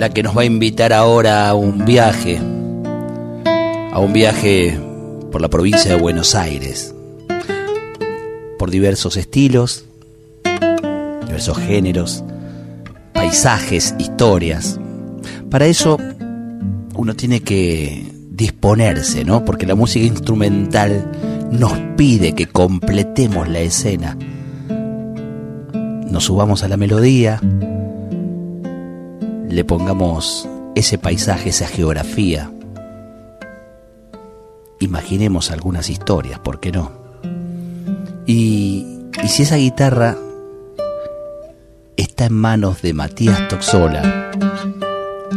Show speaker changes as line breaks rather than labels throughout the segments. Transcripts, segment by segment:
la que nos va a invitar ahora a un viaje, a un viaje por la provincia de Buenos Aires, por diversos estilos, diversos géneros, paisajes, historias. Para eso uno tiene que disponerse, ¿no? Porque la música instrumental nos pide que completemos la escena. Nos subamos a la melodía, le pongamos ese paisaje, esa geografía. Imaginemos algunas historias, ¿por qué no? Y, si esa guitarra está en manos de Matías Toxola,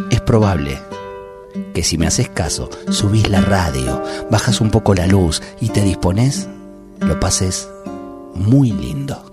es probable que si me haces caso, subís la radio, bajas un poco la luz y te dispones, lo pases muy lindo.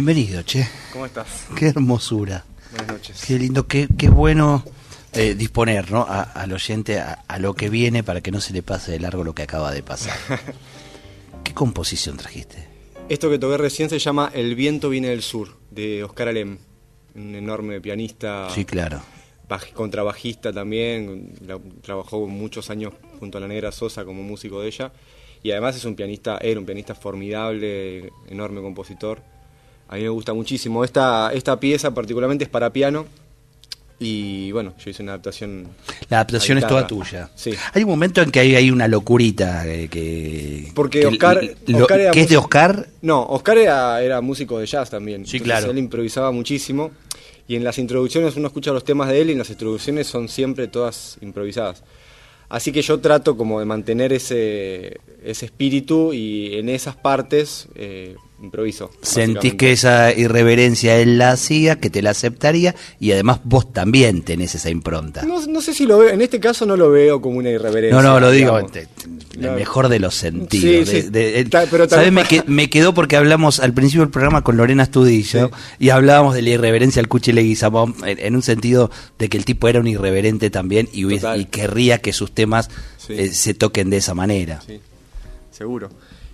Bienvenido, che.
¿Cómo estás?
Qué hermosura.
Buenas noches.
Qué lindo, qué, qué bueno eh, disponer ¿no? A- al oyente a, a lo que viene para que no se le pase de largo lo que acaba de pasar. ¿Qué composición trajiste?
Esto que toqué recién se llama El viento viene del sur, de Oscar Alem, un enorme pianista,
Sí, claro.
baj- contrabajista también, la- trabajó muchos años junto a la Negra Sosa como músico de ella, y además es un pianista, era un pianista formidable, enorme compositor. A mí me gusta muchísimo. Esta, esta pieza particularmente es para piano, y bueno, yo hice una adaptación.
La adaptación es toda tuya.
Sí.
Hay un momento en que hay, hay una locurita eh, que...
Porque
que
Oscar,
lo-
Oscar era
¿Qué es de Oscar?
No, Oscar era, era músico de jazz también.
Sí,
Entonces
claro.
Él improvisaba muchísimo. Y en las introducciones uno escucha los temas de él y en las introducciones son siempre todas improvisadas. Así que yo trato como de mantener ese, ese espíritu y en esas partes eh, improviso.
Sentís que esa irreverencia él la hacía, que te la aceptaría y además vos también tenés esa impronta.
No, no sé si lo veo, en este caso no lo veo como una irreverencia.
No, no, lo digo
digamos.
te- te- en
No.
el mejor de los sentidos.
Sí,
de-
sí.
de- el-
Ta- pero
¿sabes? Me, que- me quedó porque hablamos al principio del programa con Lorena Astudillo
Sí.
y hablábamos de la irreverencia al Cuchi Leguizamón en, en un sentido de que el tipo era un irreverente también y, y querría que sus temas
Sí.
eh, se toquen de esa manera.
Sí, seguro.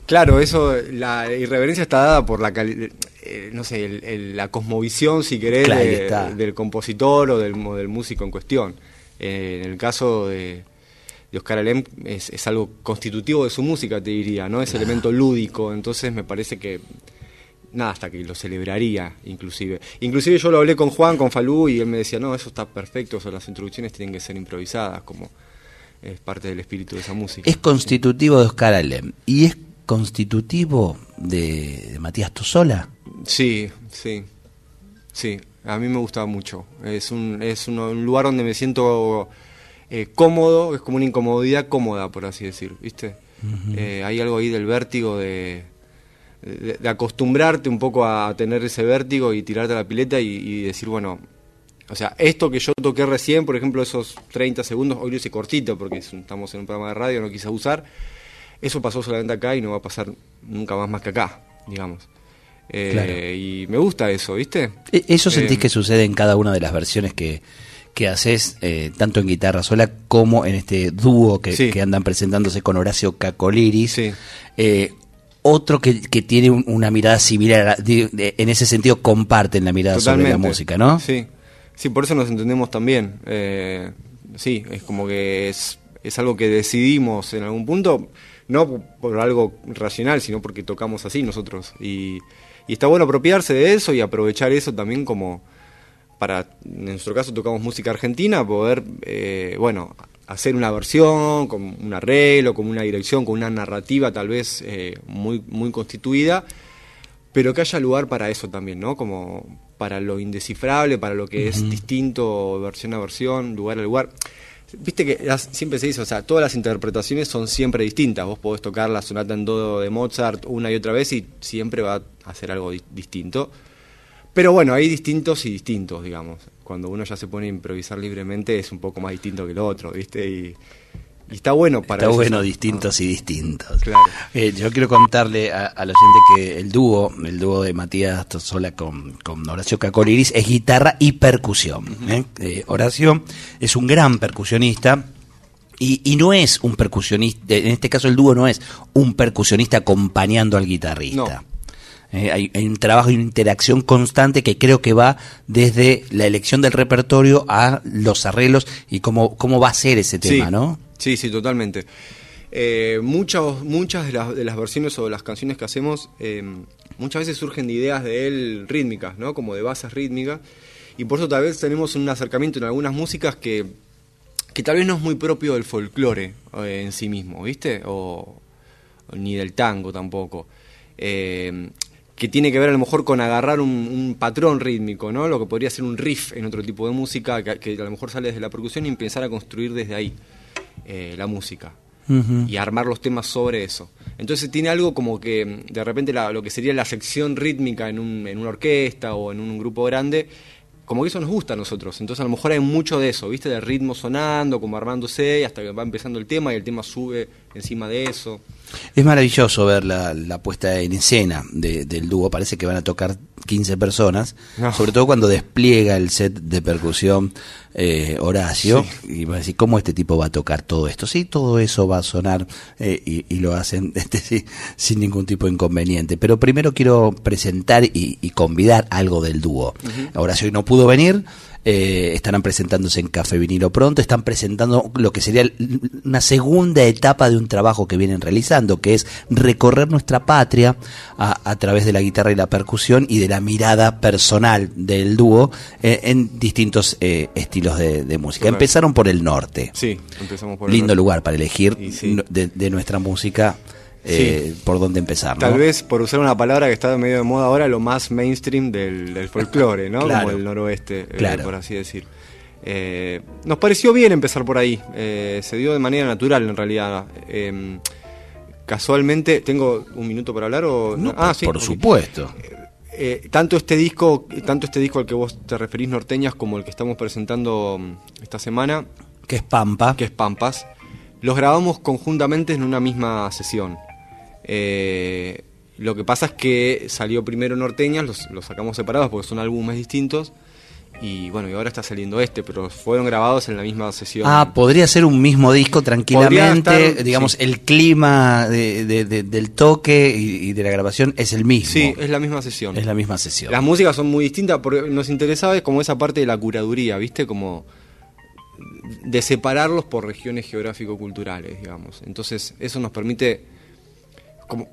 Claro, eso, la irreverencia está dada por la, eh, no sé, el- el- la cosmovisión, si querés,
Claro,
de- del compositor o del, del músico en cuestión. Eh, en el caso de, de Oscar Alem es, es algo constitutivo de su música, te diría, ¿no? Es elemento lúdico, entonces me parece que nada, hasta que lo celebraría, inclusive. Inclusive yo lo hablé con Juan, con Falú, y él me decía, no, eso está perfecto, eso, las introducciones tienen que ser improvisadas, como es parte del espíritu de esa música.
Es constitutivo de Oscar Alem y es constitutivo de, de Matías Tosola.
Sí, sí, sí, a mí me gusta mucho. Es un, es un, un lugar donde me siento eh, cómodo, es como una incomodidad cómoda, por así decir, ¿viste? Eh, hay algo ahí del vértigo de, de, de acostumbrarte un poco a tener ese vértigo y tirarte a la pileta y, y decir, bueno, o sea, esto que yo toqué recién, por ejemplo, esos 30 segundos, hoy lo hice cortito porque es un- estamos en un programa de radio, no quise usar, eso pasó solamente acá y no va a pasar nunca más más que acá, digamos. Eh,
Claro.
Y me gusta eso, ¿viste?
E- ¿Eso sentís
Eh,
que sucede en cada una de las versiones que, que haces, eh, tanto en guitarra sola como en este dúo que,
Sí.
que andan presentándose con Horacio Cacoliris?
Sí.
Otro que, que tiene un- una mirada similar, en ese sentido comparten la mirada sobre la música, ¿no?
Sí, sí, por eso nos entendemos también. Sí, es como que es, es algo que decidimos en algún punto, no por algo racional, sino porque tocamos así nosotros. Y, y está bueno apropiarse de eso y aprovechar eso también como para, en nuestro caso tocamos música argentina, poder, eh, bueno, hacer una versión, con un arreglo, con una dirección, con una narrativa tal vez eh, muy, muy constituida, pero que haya lugar para eso también, ¿no? Como para lo indescifrable, para lo que es distinto versión a versión, lugar a lugar. Viste que siempre se dice, o sea, todas las interpretaciones son siempre distintas. Vos podés tocar la sonata en do de Mozart una y otra vez y siempre va a hacer algo di- distinto. Pero bueno, hay distintos y distintos, digamos. Cuando uno ya se pone a improvisar libremente es un poco más distinto que el otro, ¿viste? Y, y está bueno para
Está
eso.
bueno, distintos y distintos.
Claro.
Eh, yo quiero contarle a- al oyente que el dúo, el dúo de Matías Tosola con, con Horacio Cacoliris es guitarra y percusión. ¿eh? Eh, Horacio es un gran percusionista. Y, y no es un percusionista, en este caso el dúo no es un percusionista acompañando al guitarrista. Eh, hay, hay un trabajo y una interacción constante que creo que va desde la elección del repertorio a los arreglos y cómo, cómo va a ser ese tema,
sí,
¿no?
Sí, sí, totalmente. Eh, muchas muchas de, las, de las versiones o de las canciones que hacemos, eh, muchas veces surgen de ideas de él rítmicas, ¿no? Como de bases rítmicas. Y por eso tal vez tenemos un acercamiento en algunas músicas que, que tal vez no es muy propio del folclore eh, en sí mismo, ¿viste? O, ni del tango tampoco. Eh, que tiene que ver a lo mejor con agarrar un, un patrón rítmico, ¿no? Lo que podría ser un riff en otro tipo de música, que, que a lo mejor sale desde la percusión y empezar a construir desde ahí eh, la música. Y armar los temas sobre eso. Entonces tiene algo como que de repente la- lo que sería la sección rítmica en, un- en una orquesta o en un grupo grande como que eso nos gusta a nosotros. Entonces a lo mejor hay mucho de eso, ¿viste? De ritmo sonando, como armándose, y hasta que va empezando el tema y el tema sube encima de eso.
Es maravilloso ver la, la puesta en escena de- del dúo. Parece que van a tocar 15 personas,
No.
sobre todo cuando despliega el set de percusión eh, Horacio. Y va a decir, ¿cómo este tipo va a tocar todo esto? Sí, todo eso va a sonar eh, y, y lo hacen este, sí, sin ningún tipo de inconveniente. Pero primero quiero presentar y, y convidar algo del dúo. Horacio hoy no pudo venir. Eh, estarán presentándose en Café Vinilo pronto, están presentando lo que sería una segunda etapa de un trabajo que vienen realizando, que es recorrer nuestra patria a, a través de la guitarra y la percusión y de la mirada personal del dúo eh, en distintos eh, estilos de, de música. Empezaron por el norte,
Sí, empezamos por el
lindo
norte.
lugar para elegir
sí.
de nuestra música eh, por dónde empezar. ¿no?
Tal vez, por usar una palabra que está medio de moda ahora, lo más mainstream del, del folclore, ¿no?
Claro.
Como el noroeste, eh, por así decir. Eh, nos pareció bien empezar por ahí. eh, se dio de manera natural, en realidad. Eh, casualmente, ¿tengo un minuto para hablar? O...
No,
ah,
por,
sí.
por
ok.
supuesto.
Eh, tanto este disco, tanto este disco al que vos te referís, Norteñas, como el que estamos presentando mm, esta semana,
Que es Pampa.
que es Pampas, los grabamos conjuntamente en una misma sesión. Eh, lo que pasa es que salió primero Norteñas, los, los sacamos separados porque son álbumes distintos. Y bueno, y ahora está saliendo este, pero fueron grabados en la misma sesión.
Ah, podría ser un mismo disco tranquilamente.
Estar,
digamos,
sí.
el clima de- de- de- del toque y, y de la grabación es el mismo.
sí, es la misma sesión.
Es la misma sesión.
Las músicas son muy distintas, porque nos interesaba es como esa parte de la curaduría, ¿viste? Como de separarlos por regiones geográfico-culturales, digamos. Entonces, eso nos permite como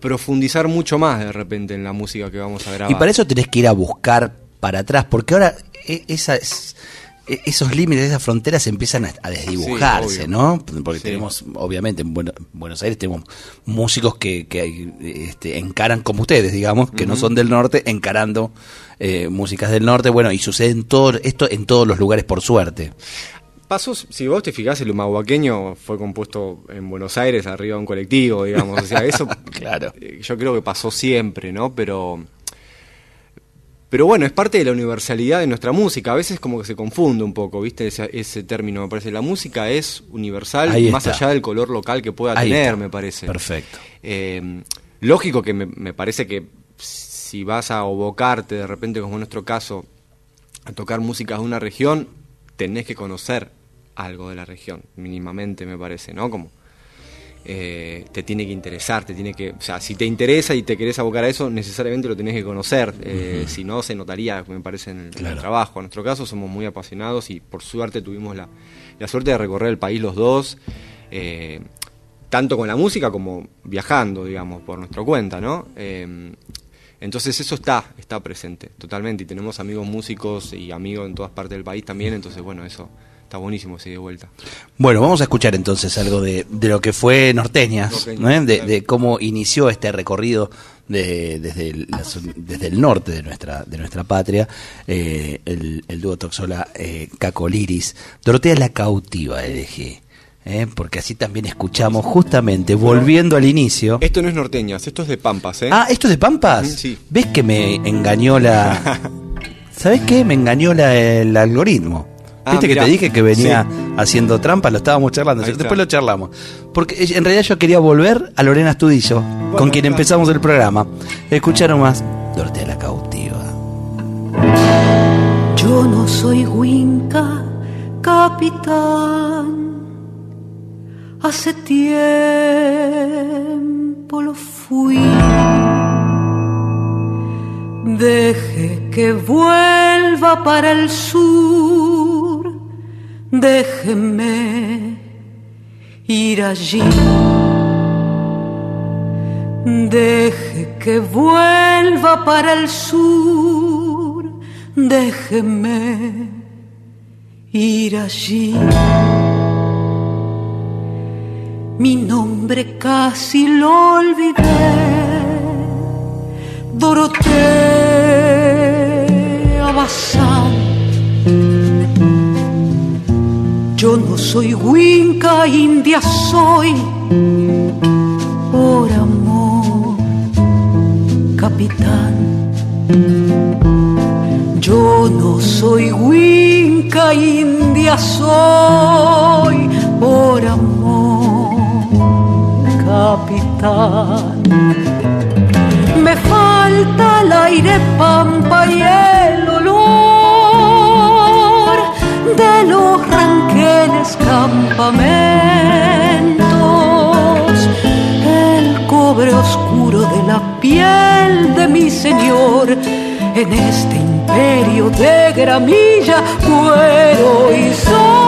profundizar mucho más de repente en la música que vamos a grabar.
Y para eso tenés que ir a buscar para atrás, porque ahora e- esas, e- esos límites, esas fronteras empiezan a, desdibujarse,
Sí.
¿no? Porque
Sí.
tenemos, obviamente, en Bueno- Buenos Aires tenemos músicos que, que este, encaran como ustedes, digamos, que no son del norte, encarando eh, músicas del norte. Bueno, y sucede en todo, esto en todos los lugares, por suerte.
Pasó, si vos te fijás, el humahuaqueño fue compuesto en Buenos Aires, arriba de un colectivo, digamos. O sea, eso
Claro.
eh, yo creo que pasó siempre, ¿no? Pero, pero bueno, es parte de la universalidad de nuestra música. A veces como que se confunde un poco, ¿viste? Ese, ese término, me parece. La música es universal,
Ahí
más
está.
allá del color local que pueda
Ahí
tener,
está.
me parece.
Perfecto.
Eh, lógico que me, me parece que si vas a abocarte de repente, como en nuestro caso, a tocar músicas de una región, tenés que conocer algo de la región, mínimamente me parece, ¿no? Como eh, te tiene que interesar, te tiene que, o sea, si te interesa y te querés abocar a eso, necesariamente lo tenés que conocer, eh, si no se notaría, me parece, en el, en el
Claro.
trabajo. En nuestro caso somos muy apasionados y por suerte tuvimos la, la suerte de recorrer el país los dos. eh, tanto con la música como viajando, digamos, por nuestra cuenta, ¿no? Eh, entonces eso está, está presente, totalmente, y tenemos amigos músicos y amigos en todas partes del país también, entonces bueno, eso está buenísimo, sí, de vuelta.
Bueno, vamos a escuchar entonces algo de, de lo que fue Norteñas,
Norteñas,
¿no? de, de cómo inició este recorrido de- desde, el, desde el norte de nuestra, de nuestra patria, eh, el, el dúo Toxola eh, Cacoliris. Dorotea la cautiva elegí, ¿eh? porque así también escuchamos justamente, volviendo al inicio.
Esto no es norteñas, esto es de Pampas, ¿eh?
Ah, ¿esto es de Pampas?
Sí.
¿Ves que me engañó la... ¿Sabes qué? Me engañó la- el algoritmo.
Ah,
Viste que te dije que venía
Sí.
haciendo trampa, lo estábamos charlando,
Ahí
después
está.
lo charlamos. Porque en realidad yo quería volver a Lorena Astudillo, con quien empezamos el programa. Escucharon más Dorotea la cautiva.
Yo no soy Winca, capitán. Hace tiempo lo fui. Deje que vuelva para el sur. Déjeme ir allí. Deje que vuelva para el sur, déjeme ir allí. Mi nombre casi lo olvidé, Dorotea Bazán. Yo soy Winca, India soy, por amor capitán. Yo no soy Winca, India soy por amor, capitán. Me falta el aire pampa y el olor de los ranqueles campamentos, el cobre oscuro de la piel de mi señor en este imperio de gramilla, cuero y sol.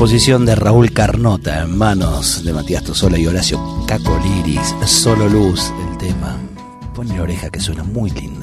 Composición de Raúl Carnota en manos de Matías Tosola y Horacio Cacoliris. Solo luz el tema. Pone la oreja que suena muy lindo.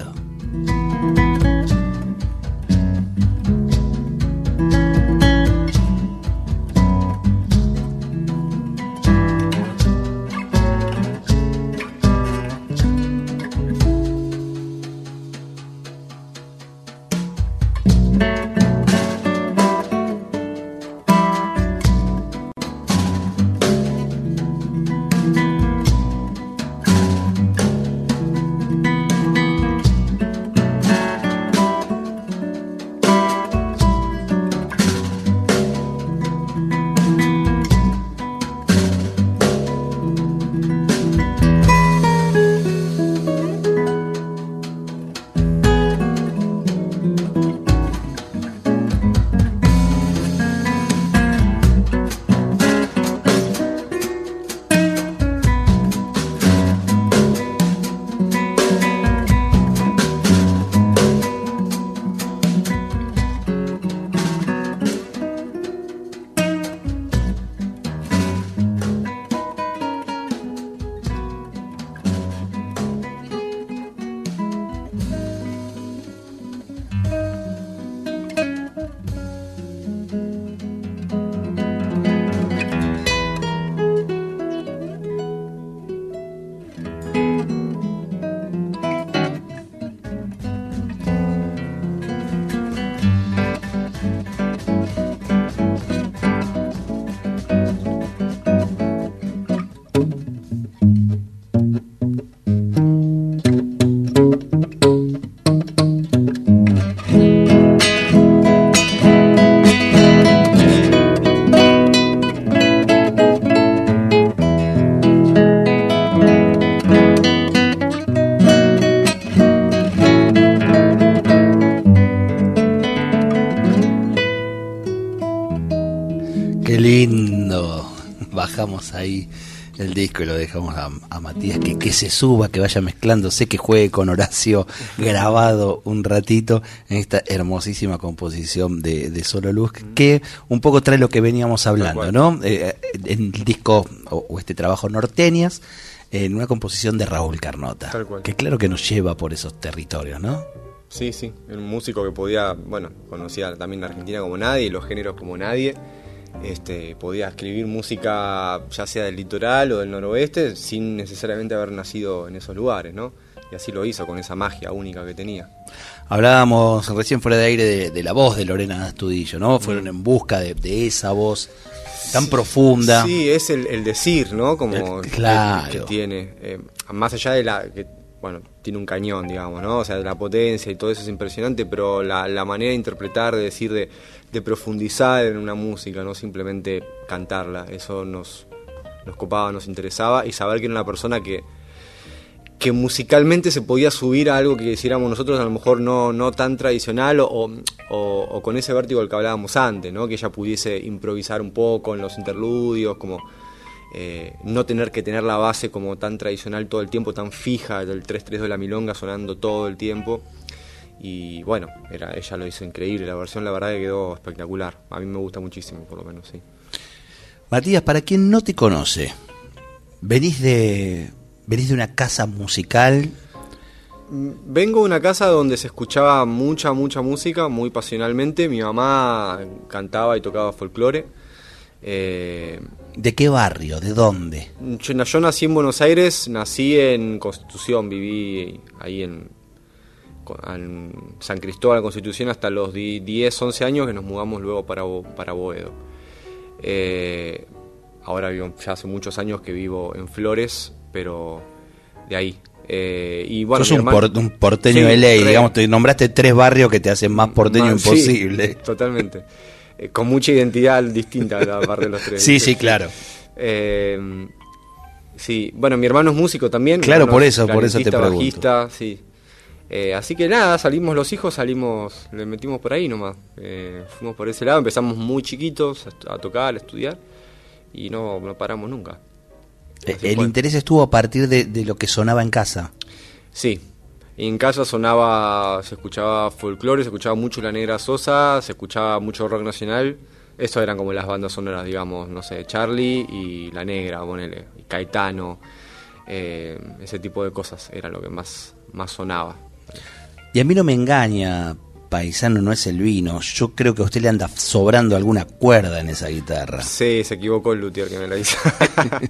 Disco y lo dejamos a, Matías que, que, se suba, que vaya mezclando, sé que juegue con Horacio grabado un ratito en esta hermosísima composición de, Solo Luz, que un poco trae lo que veníamos hablando, ¿no? Eh, en el disco o, este trabajo Norteñas, en una composición de Raúl Carnota, que claro que nos lleva por esos territorios, ¿no?
Sí, sí, un músico que podía, bueno, conocía también la Argentina como nadie los géneros como nadie este, podía escribir música ya sea del litoral o del noroeste sin necesariamente haber nacido en esos lugares, ¿no? Y así lo hizo con esa magia única que tenía.
Hablábamos recién fuera de aire de, la voz de Lorena Astudillo, ¿no? Fueron mm. en busca de, esa voz tan profunda.
Sí, es el, decir, ¿no? Como
claro.
que, tiene. Eh, más allá de la que bueno, tiene un cañón, digamos, ¿no? O sea, la potencia y todo eso es impresionante, pero la, la manera de interpretar, de decir, de, profundizar en una música, no simplemente cantarla, eso nos, nos copaba, nos interesaba, y saber que era una persona que, que musicalmente se podía subir a algo que hiciéramos nosotros a lo mejor no, no tan tradicional o, o con ese vértigo del que hablábamos antes, ¿no? que ella pudiese improvisar un poco en los interludios, como eh, no tener que tener la base como tan tradicional todo el tiempo, tan fija del 3-3 de la milonga sonando todo el tiempo. Y bueno, era, ella lo hizo increíble, la versión la verdad que quedó espectacular. A mí me gusta muchísimo, por lo menos, sí.
Matías, para quien no te conoce, venís de, venís de una casa musical.
Vengo de una casa donde se escuchaba mucha, mucha música, muy pasionalmente. Mi mamá cantaba y tocaba folclore.
Eh, ¿De qué barrio? ¿De dónde?
Yo, yo, nací en Buenos Aires, nací en Constitución, viví ahí en, en San Cristóbal, Constitución, hasta los 10, 11 años que nos mudamos luego para, para Boedo. Eh, ahora vivo, ya hace muchos años que vivo en Flores, pero de ahí. Eh, y bueno,
Sos un, hermano, por, un, porteño sí, de ley, digamos, te nombraste tres barrios que te hacen más porteño imposible.
Sí, totalmente. Eh, con mucha identidad distinta aparte de los tres.
sí, sí, claro.
Eh, sí, bueno, mi hermano es músico también.
Claro, por eso, por eso te pregunto.
Bajista, sí. Eh, así que nada, salimos los hijos, salimos, le metimos por ahí nomás. Fuimos por ese lado, empezamos muy chiquitos a, a tocar, a estudiar y no, no paramos nunca.
Así el fue. interés estuvo a partir de, de, lo que sonaba en casa.
Sí, en casa sonaba, se escuchaba folclore, se escuchaba mucho La Negra Sosa, se escuchaba mucho rock nacional. Eso eran como las bandas sonoras, digamos, no sé, Charlie y La Negra, ponele, y Caetano, eh, ese tipo de cosas era lo que más, más sonaba.
Y a mí no me engaña, paisano no es el vino. Yo creo que a usted le anda sobrando alguna cuerda en esa guitarra.
Sí, se equivocó el luthier que me la hizo.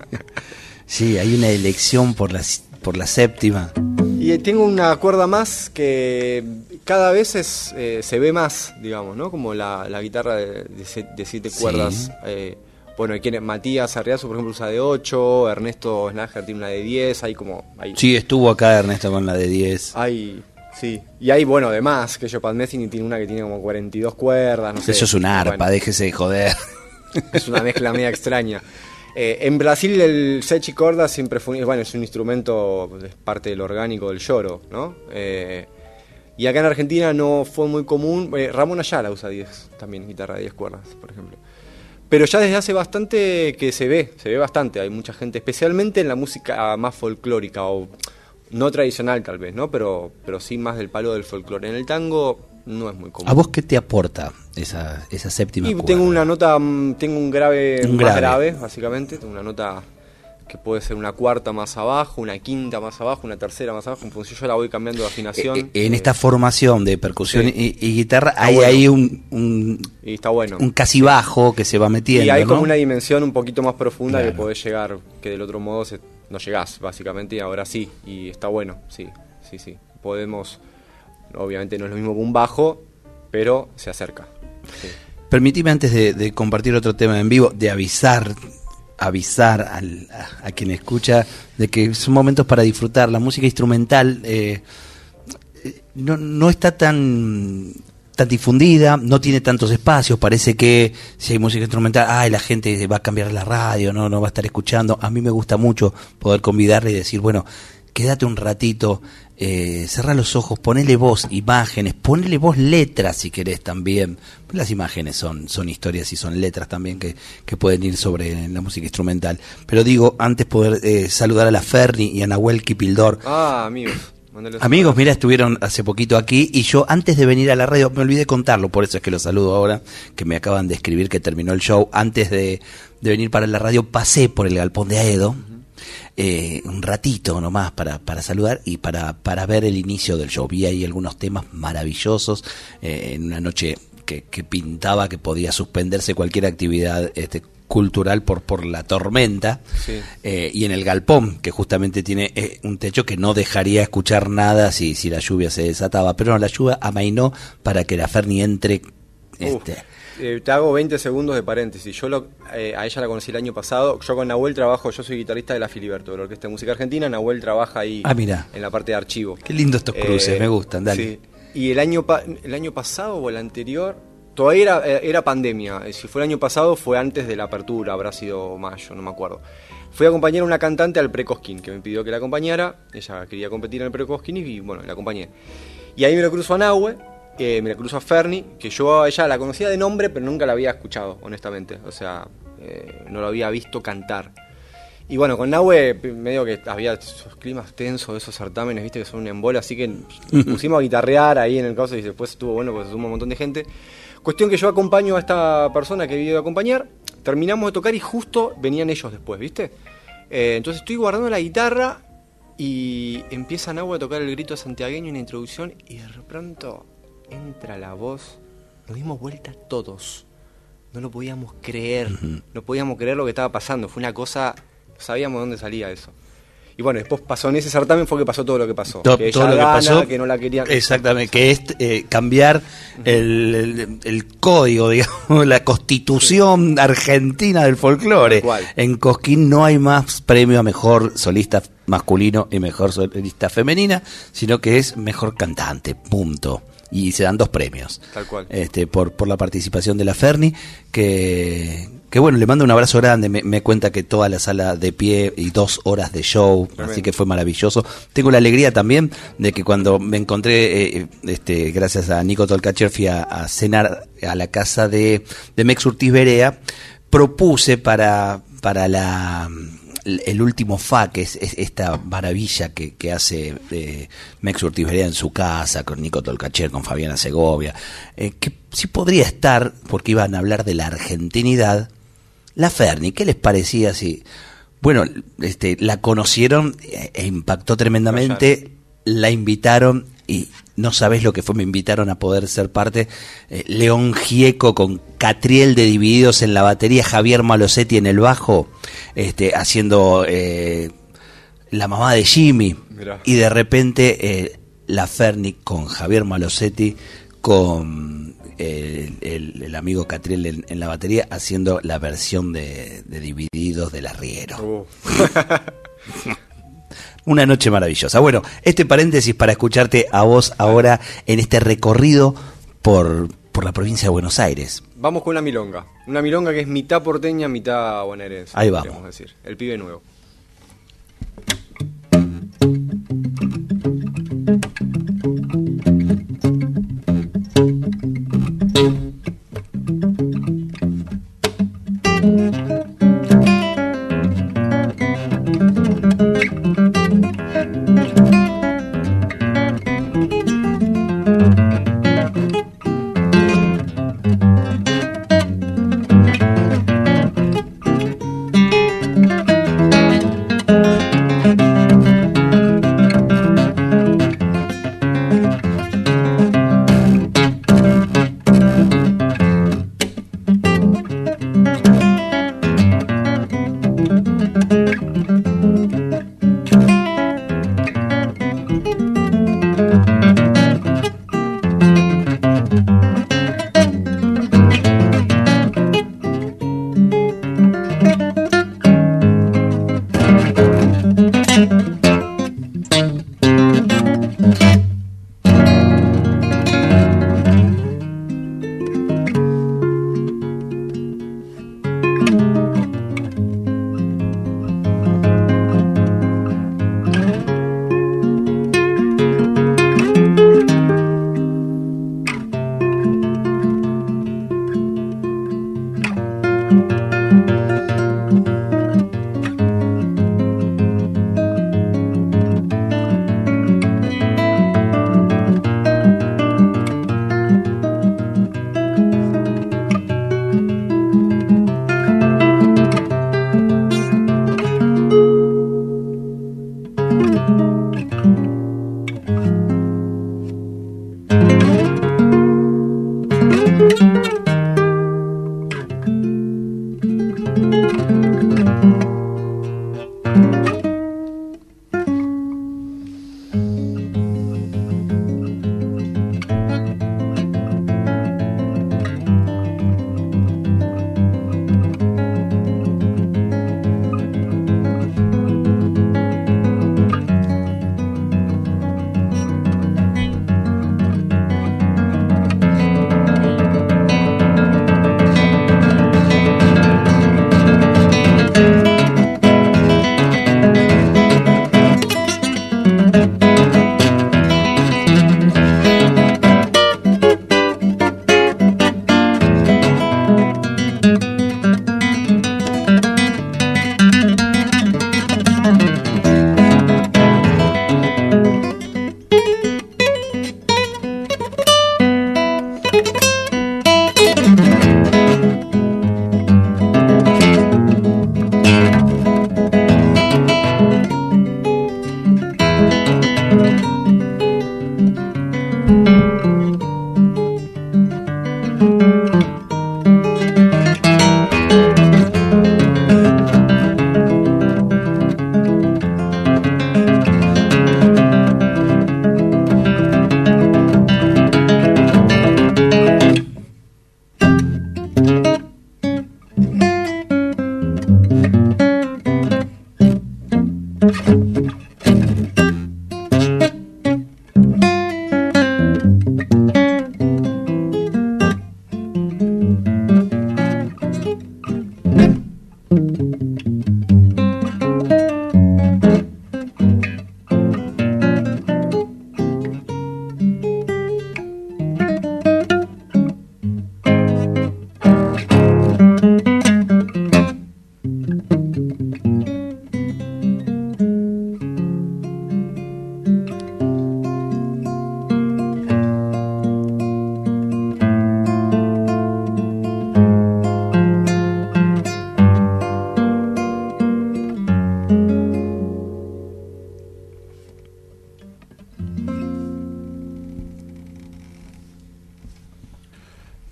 sí, hay una elección por la, por la séptima.
Y tengo una cuerda más que cada vez es, eh, se ve más, digamos, ¿no? Como la, la guitarra de, de, siete cuerdas. Eh, bueno, hay Matías Arriazo, por ejemplo, usa de 8, Ernesto Snager tiene una de 10, hay como... Hay,
sí, estuvo acá Ernesto con la de 10.
Hay, sí, y hay, bueno, además, que yo Pat Metheny tiene una que tiene como 42 cuerdas, no
Eso
sé.
es un arpa, bueno, déjese de joder.
Es una mezcla media extraña. Eh, en Brasil el sechi corda siempre fue, bueno, es un instrumento, es parte del orgánico del lloro, ¿no? Eh, y acá en Argentina no fue muy común, eh, Ramón Ayala usa 10, también guitarra de 10 cuerdas, por ejemplo. Pero ya desde hace bastante que se ve, se ve bastante, hay mucha gente, especialmente en la música más folclórica o no tradicional tal vez, ¿no? Pero, pero sí más del palo del folclore. En el tango no es muy común.
¿A vos qué te aporta esa, esa séptima
y tengo una nota, mm, tengo un grave un más grave. grave, básicamente, tengo una nota que puede ser una cuarta más abajo, una quinta más abajo, una tercera más abajo, en función yo la voy cambiando de afinación.
Eh, en eh, esta formación de percusión sí. y, y, guitarra está hay bueno. ahí un, un,
y está bueno.
un casi bajo que se va metiendo.
Y hay
¿no?
como una dimensión un poquito más profunda claro. que podés llegar, que del otro modo se, no llegás, básicamente, y ahora sí, y está bueno, sí, sí, sí. Podemos, obviamente no es lo mismo que un bajo, pero se acerca. Sí.
Permitime antes de, compartir otro tema en vivo, de avisar avisar al, a, a, quien escucha de que son momentos para disfrutar. La música instrumental eh, no, no está tan tan difundida, no tiene tantos espacios, parece que si hay música instrumental, ay, la gente va a cambiar la radio, no, no va a estar escuchando. A mí me gusta mucho poder convidarle y decir, bueno, quédate un ratito, eh, cerra los ojos, ponele voz, imágenes, ponele voz letras si querés también. Las imágenes son, son historias y son letras también que, que pueden ir sobre la música instrumental. Pero digo, antes poder eh, saludar a la Ferni y a Nahuel Kipildor.
Ah, amigos.
Amigos, mira, estuvieron hace poquito aquí y yo antes de venir a la radio, me olvidé contarlo, por eso es que lo saludo ahora, que me acaban de escribir que terminó el show. Antes de, de venir para la radio pasé por el galpón de Aedo. Eh, un ratito nomás para, para saludar y para, para ver el inicio del show. Vi ahí algunos temas maravillosos eh, en una noche que, que, pintaba que podía suspenderse cualquier actividad este, cultural por, por la tormenta sí. eh, y en el galpón que justamente tiene eh, un techo que no dejaría escuchar nada si, si la lluvia se desataba pero no, la lluvia amainó para que la Ferni entre este,
eh, te hago 20 segundos de paréntesis. Yo lo, eh, a ella la conocí el año pasado. Yo con Nahuel trabajo, yo soy guitarrista de la Filiberto, de la Orquesta de Música Argentina. Nahuel trabaja ahí
Ah, mira.
en la parte de archivo.
Qué lindo estos cruces,
Eh,
me gustan, dale.
sí. Y el año, pa- el año pasado o el anterior, todavía era, era pandemia. Si fue el año pasado, fue antes de la apertura, habrá sido mayo, no me acuerdo. Fui a acompañar a una cantante al Precosquín, que me pidió que la acompañara. Ella quería competir en el Precosquín y, bueno, la acompañé. Y ahí me lo cruzo a Nahue, eh, me la cruzo a Ferni, que yo a ella la conocía de nombre, pero nunca la había escuchado, honestamente. O sea, eh, no lo había visto cantar. Y bueno, con Nahue medio que había esos climas tensos, esos certámenes, viste, que son un embole, así que nos pusimos a guitarrear ahí en el caso y después estuvo bueno porque se sumó un montón de gente. Cuestión que yo acompaño a esta persona que he ido a acompañar, terminamos de tocar y justo venían ellos después, ¿viste? Eh, entonces estoy guardando la guitarra y empieza Nahue a tocar el grito santiagueño en la introducción y de pronto entra la voz, nos dimos vuelta todos. No lo podíamos creer, no podíamos creer lo que estaba pasando, fue una cosa, no sabíamos dónde salía eso. Y bueno, después pasó en ese certamen fue que pasó todo lo que pasó. Que
todo lo que
gana,
pasó.
que no la querían.
Exactamente, que es eh, cambiar el, el- el código, digamos, la constitución argentina del folclore. En Cosquín no hay más premio a mejor solista masculino y mejor solista femenina, sino que es mejor cantante, punto. Y se dan dos premios.
Tal cual.
Este, por, por la participación de la Ferni, que, que bueno, le mando un abrazo grande, me, me cuenta que toda la sala de pie y dos horas de show, así que fue maravilloso. Tengo la alegría también de que cuando me encontré, eh, este, gracias a Nico a, a cenar a la casa de, de Mex Urtiz Berea, propuse para, para la el último fa, que es, es esta maravilla que, que hace eh, Mex en su casa, con Nico Tolcacher, con Fabiana Segovia, eh, que sí podría estar, porque iban a hablar de la argentinidad, la Ferni, ¿qué les parecía si... Bueno, este, la conocieron e, e impactó tremendamente, la invitaron y no sabes lo que fue, me invitaron a poder ser parte. eh, León Gieco con Catriel de Divididos en la batería, Javier Malosetti en el bajo, este, haciendo eh, la mamá de Jimmy.
Mirá.
Y de repente eh, la Ferni con Javier Malosetti, con eh, el, el amigo Catriel en, en la batería, haciendo la versión de, de Divididos del Arriero.
Uh,
Una noche maravillosa. Bueno, este paréntesis para escucharte a vos ahora en este recorrido por, por la provincia de Buenos Aires.
vamos con una milonga. Una milonga que es mitad porteña, mitad bonaerense.
Ahí vamos.
decir. El pibe nuevo.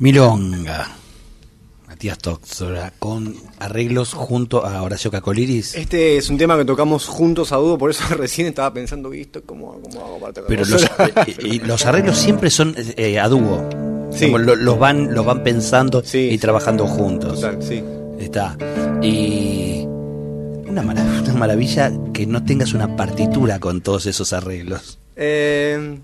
Milonga. Matías Toxora, con arreglos junto a Horacio Cacoliris.
Este es un tema que tocamos juntos a dúo, por eso recién estaba pensando, ¿visto? ¿Cómo, cómo hago para tocar
Pero los, eh, y los arreglos siempre son eh, a dúo.
Sí.
Como lo- los van, los van pensando
Sí,
y
sí.
trabajando juntos.
Total, sí.
Está. Y una maravilla, una maravilla que no tengas una partitura con todos esos arreglos.
Eh,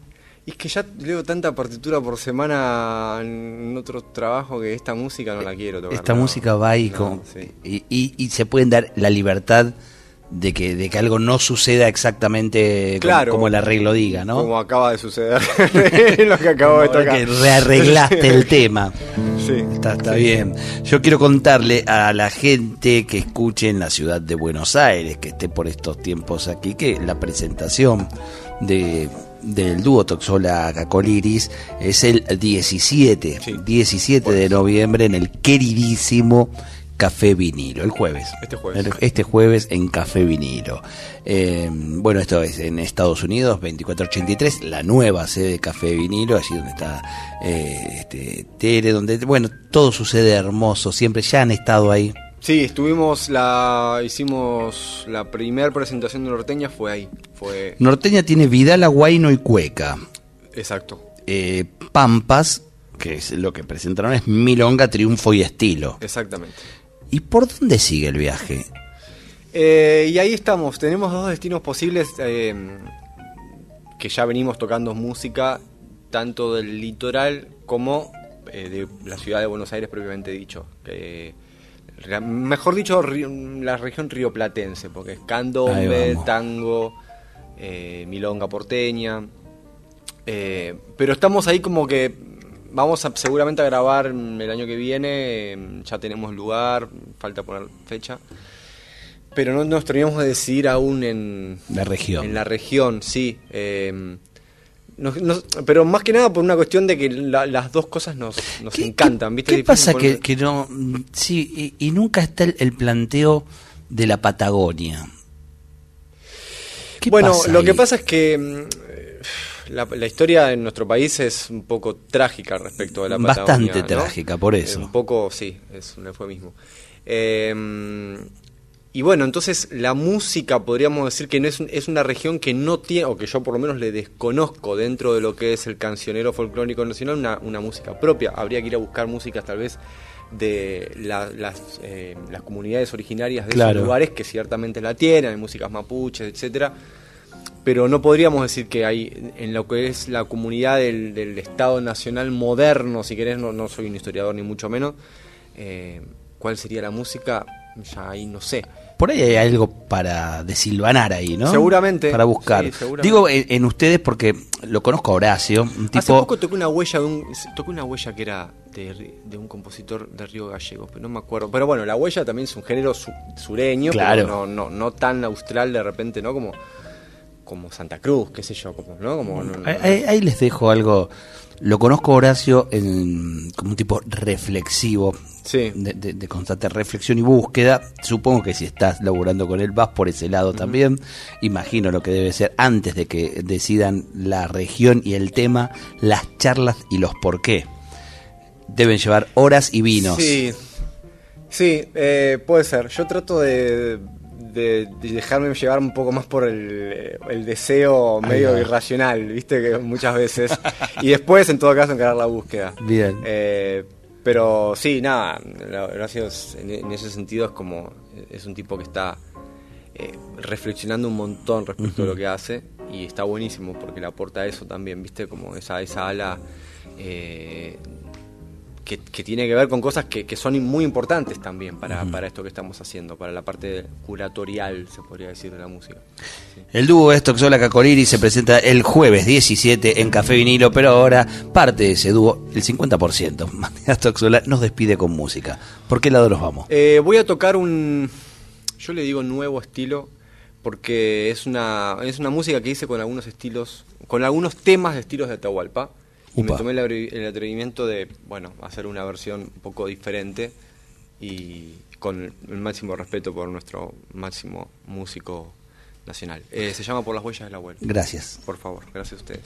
y es que ya leo tanta partitura por semana en otro trabajo que esta música no la quiero tocar.
Esta
no.
música va y,
No,
con-
sí.
y, y- y se pueden dar la libertad de que, de que algo no suceda exactamente como-
Claro.
como, el arreglo diga, ¿no?
Como acaba de suceder lo que acabo de tocar.
que rearreglaste el tema.
Sí.
Está, está bien. Yo quiero contarle a la gente que escuche en la ciudad de Buenos Aires, que esté por estos tiempos aquí, que la presentación de del dúo Toxola Cacoliris es el 17,
Sí.
17 de noviembre en el queridísimo Café Vinilo, el jueves.
Este jueves.
El- este jueves en Café Vinilo. Eh, bueno, esto es en Estados Unidos, 2483, la nueva sede de Café Vinilo, allí donde está eh, este, Tere, donde, bueno, todo sucede hermoso, siempre ya han estado ahí.
Sí, estuvimos la hicimos la primera presentación de Norteña fue ahí, fue
Norteña tiene Vidal, Guayno y Cueca.
exacto.
Eh, Pampas, que es lo que presentaron, es Milonga, Triunfo y Estilo.
Exactamente.
¿Y por dónde sigue el viaje?
Eh, y ahí estamos, tenemos dos destinos posibles eh, que ya venimos tocando música tanto del litoral como eh, de la ciudad de Buenos Aires propiamente dicho. que, mejor dicho, la región rioplatense, porque es candombe, tango, eh, milonga porteña. Eh, pero estamos ahí como que vamos a seguramente a grabar el año que viene, eh, ya tenemos lugar, falta poner fecha. Pero no nos teníamos de decidir aún en
La región.
En la región, sí. eh, nos- nos- pero más que nada por una cuestión de que la- las dos cosas nos, nos
¿Qué-
encantan,
qué-
¿viste?
¿Qué pasa que,
poner-
que no... Sí, y, y nunca está el, el planteo de la Patagonia. ¿Qué
bueno, lo
ahí?
que pasa es que mm, la, la historia en nuestro país es un poco trágica respecto de la
Bastante
Patagonia, ¿no?
trágica, por eso.
Un poco, sí, es un eufemismo. Eh, y bueno, entonces la música podríamos decir que no es, es una región que no tiene, o que yo por lo menos le desconozco dentro de lo que es el cancionero folclórico nacional, una, una música propia. Habría que ir a buscar músicas tal vez de la- las, eh, las comunidades originarias de
Claro.
esos lugares que ciertamente la tienen, hay músicas mapuches, etcétera pero no podríamos decir que hay en lo que es la comunidad del, del Estado Nacional moderno, si querés, no, no soy un historiador ni mucho menos, eh, cuál sería la música, ya ahí no sé.
Por ahí hay algo para desilvanar ahí, ¿no?
Seguramente,
Para buscar.
sí, seguramente.
Digo en, en ustedes porque lo conozco a Horacio, un tipo...
Hace poco toqué una huella de un, toqué una huella que era de, un compositor de Río Gallegos, pero no me acuerdo. Pero bueno, la huella también es un género su- sureño,
Claro.
pero no, no, no tan austral de repente, ¿no? Como, como Santa Cruz, qué sé yo, como, ¿no? Como, no- no-
Ahí, ahí- ahí les dejo algo. Lo conozco a Horacio en- como un tipo reflexivo,
Sí.
de, de- de constante reflexión y búsqueda. Supongo que si estás laburando con él vas por ese lado también. Imagino lo que debe ser antes de que decidan la región y el tema, las charlas y los por qué. Deben llevar horas y vinos.
Sí, sí, eh, puede ser. Yo trato de, de- de dejarme llevar un poco más por el, el deseo medio irracional, viste, que muchas veces. y después, en todo caso, encarar la búsqueda.
Bien.
Eh, pero sí, nada, gracias en, en ese sentido es como, es un tipo que está eh, reflexionando un montón respecto a lo que hace y está buenísimo porque le aporta eso también, viste, como esa, esa ala eh, que, que tiene que ver con cosas que, que son muy importantes también para, para esto que estamos haciendo, para la parte curatorial, se podría decir, de la música. Sí.
El dúo es Toxola Cacoliri se presenta el jueves 17 en Café Vinilo, pero ahora parte de ese dúo, el 50%. Matías Toxola nos despide con música. ¿Por qué lado nos vamos?
Eh, voy a tocar un, yo le digo nuevo estilo, porque es una, es una música que hice con algunos estilos, con algunos temas de estilos de Atahualpa. Y
Upa.
me tomé el atrevimiento de, bueno, hacer una versión un poco diferente y con el máximo respeto por nuestro máximo músico nacional. Eh, se llama Por las huellas del abuelo.
Gracias.
Por favor, gracias a ustedes.